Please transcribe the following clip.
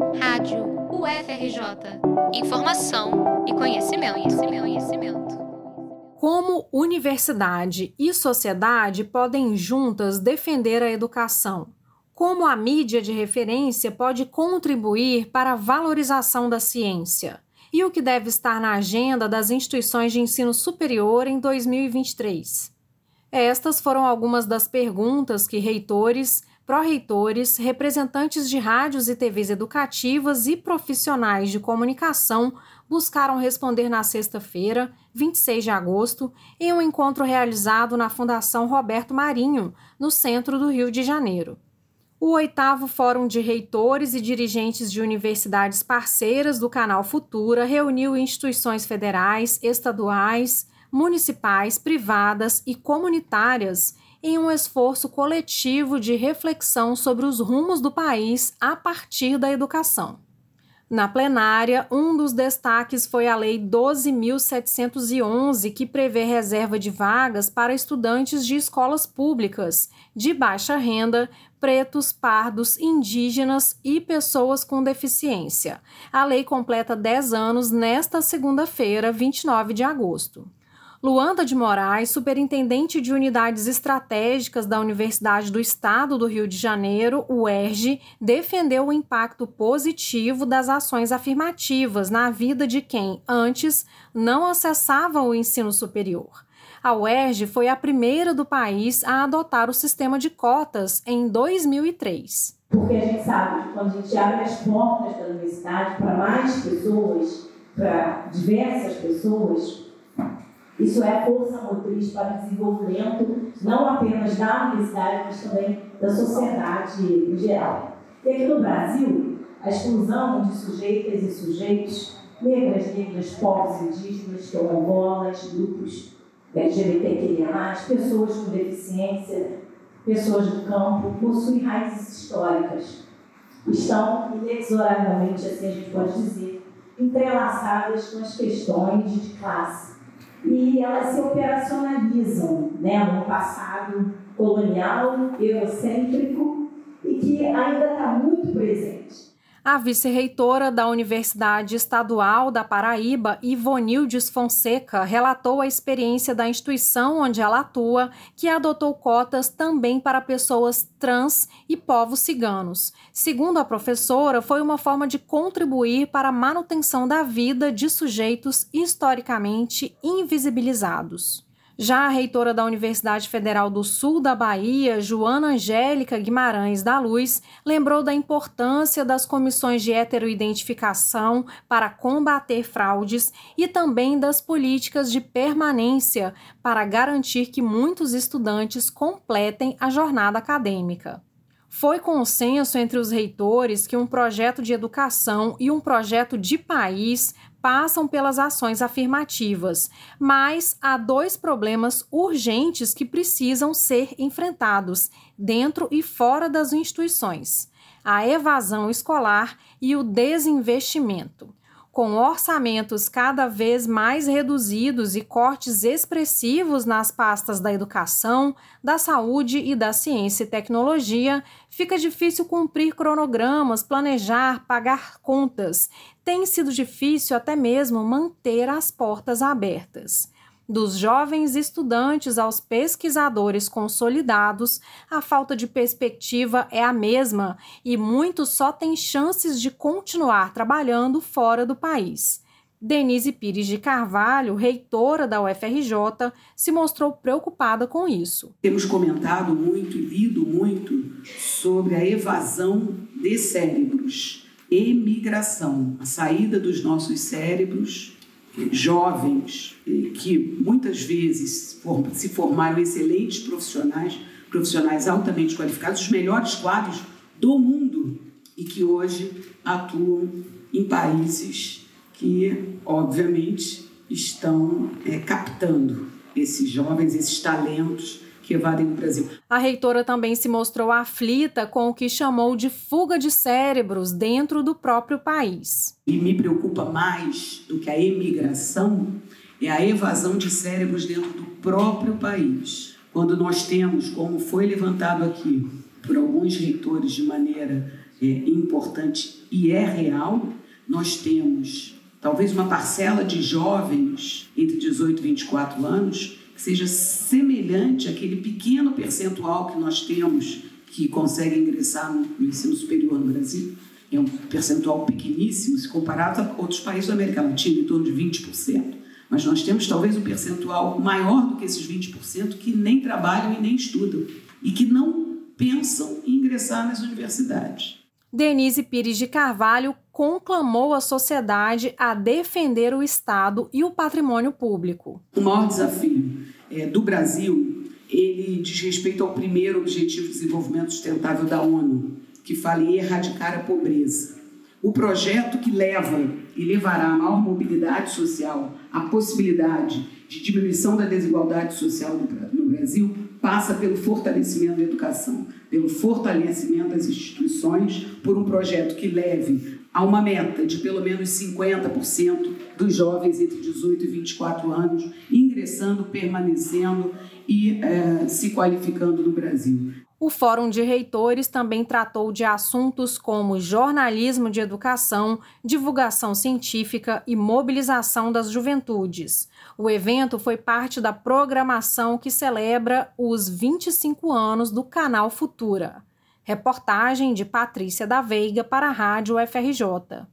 Rádio UFRJ. Informação e conhecimento, conhecimento, conhecimento. Como universidade e sociedade podem juntas defender a educação? Como a mídia de referência pode contribuir para a valorização da ciência? E o que deve estar na agenda das instituições de ensino superior em 2023? Estas foram algumas das perguntas que reitores, pró-reitores, representantes de rádios e TVs educativas e profissionais de comunicação buscaram responder na sexta-feira, 26 de agosto, em um encontro realizado na Fundação Roberto Marinho, no centro do Rio de Janeiro. O oitavo Fórum de Reitores e Dirigentes de Universidades Parceiras do Canal Futura reuniu instituições federais, estaduais, municipais, privadas e comunitárias em um esforço coletivo de reflexão sobre os rumos do país a partir da educação. Na plenária, um dos destaques foi a Lei 12.711, que prevê reserva de vagas para estudantes de escolas públicas, de baixa renda, pretos, pardos, indígenas e pessoas com deficiência. A lei completa 10 anos nesta segunda-feira, 29 de agosto. Luanda de Moraes, superintendente de unidades estratégicas da Universidade do Estado do Rio de Janeiro, UERJ, defendeu o impacto positivo das ações afirmativas na vida de quem, antes, não acessava o ensino superior. A UERJ foi a primeira do país a adotar o sistema de cotas em 2003. Porque a gente sabe que quando a gente abre as portas da universidade para mais pessoas, para diversas pessoas, isso é força motriz para o desenvolvimento não apenas da universidade, mas também da sociedade em geral. E aqui no Brasil, a exclusão de sujeitas e sujeitos, negras, negras, povos indígenas, quilombolas, grupos LGBTQIA+, pessoas com deficiência, pessoas do campo, possuem raízes históricas. Estão inexoravelmente, assim a gente pode dizer, entrelaçadas com as questões de classe e elas se operacionalizam né, no passado colonial, eurocêntrico e que ainda está muito presente. A vice-reitora da Universidade Estadual da Paraíba, Ivonildes Fonseca, relatou a experiência da instituição onde ela atua, que adotou cotas também para pessoas trans e povos ciganos. Segundo a professora, foi uma forma de contribuir para a manutenção da vida de sujeitos historicamente invisibilizados. Já a reitora da Universidade Federal do Sul da Bahia, Joana Angélica Guimarães da Luz, lembrou da importância das comissões de heteroidentificação para combater fraudes e também das políticas de permanência para garantir que muitos estudantes completem a jornada acadêmica. Foi consenso entre os reitores que um projeto de educação e um projeto de país passam pelas ações afirmativas, mas há dois problemas urgentes que precisam ser enfrentados dentro e fora das instituições: a evasão escolar e o desinvestimento com orçamentos cada vez mais reduzidos e cortes expressivos nas pastas da educação, da saúde e da ciência e tecnologia, fica difícil cumprir cronogramas, planejar, pagar contas. Tem sido difícil até mesmo manter as portas abertas. Dos jovens estudantes aos pesquisadores consolidados, a falta de perspectiva é a mesma e muitos só têm chances de continuar trabalhando fora do país. Denise Pires de Carvalho, reitora da UFRJ, se mostrou preocupada com isso. Temos comentado muito e lido muito sobre a evasão de cérebros, emigração, a saída dos nossos cérebros jovens que muitas vezes se formaram excelentes profissionais, profissionais altamente qualificados, os melhores quadros do mundo e que hoje atuam em países que, obviamente, estão é, captando esses jovens, esses talentos que evadem o Brasil. A reitora também se mostrou aflita com o que chamou de fuga de cérebros dentro do próprio país. E me preocupa mais do que a emigração é a evasão de cérebros dentro do próprio país. Quando nós temos, como foi levantado aqui por alguns reitores de maneira é importante e é real. Nós temos talvez uma parcela de jovens entre 18 e 24 anos seja semelhante àquele pequeno percentual que nós temos que consegue ingressar no ensino superior no Brasil. É um percentual pequeníssimo se comparado a outros países da América Latina, em torno de 20%. Mas nós temos talvez um percentual maior do que esses 20% que nem trabalham e nem estudam e que não pensam em ingressar nas universidades. Denise Pires de Carvalho conclamou a sociedade a defender o Estado e o patrimônio público. O maior desafio é, do Brasil ele diz respeito ao primeiro Objetivo de Desenvolvimento Sustentável da ONU, que fala em erradicar a pobreza. O projeto que leva e levará a maior mobilidade social, a possibilidade de diminuição da desigualdade social no Brasil, passa pelo fortalecimento da educação, pelo fortalecimento das instituições, por um projeto que leve a uma meta de pelo menos 50% dos jovens entre 18 e 24 anos ingressando, permanecendo e é, se qualificando no Brasil. O Fórum de Reitores também tratou de assuntos como jornalismo de educação, divulgação científica e mobilização das juventudes. O evento foi parte da programação que celebra os 25 anos do canal Futura. Reportagem de Patrícia da Veiga para a Rádio FRJ.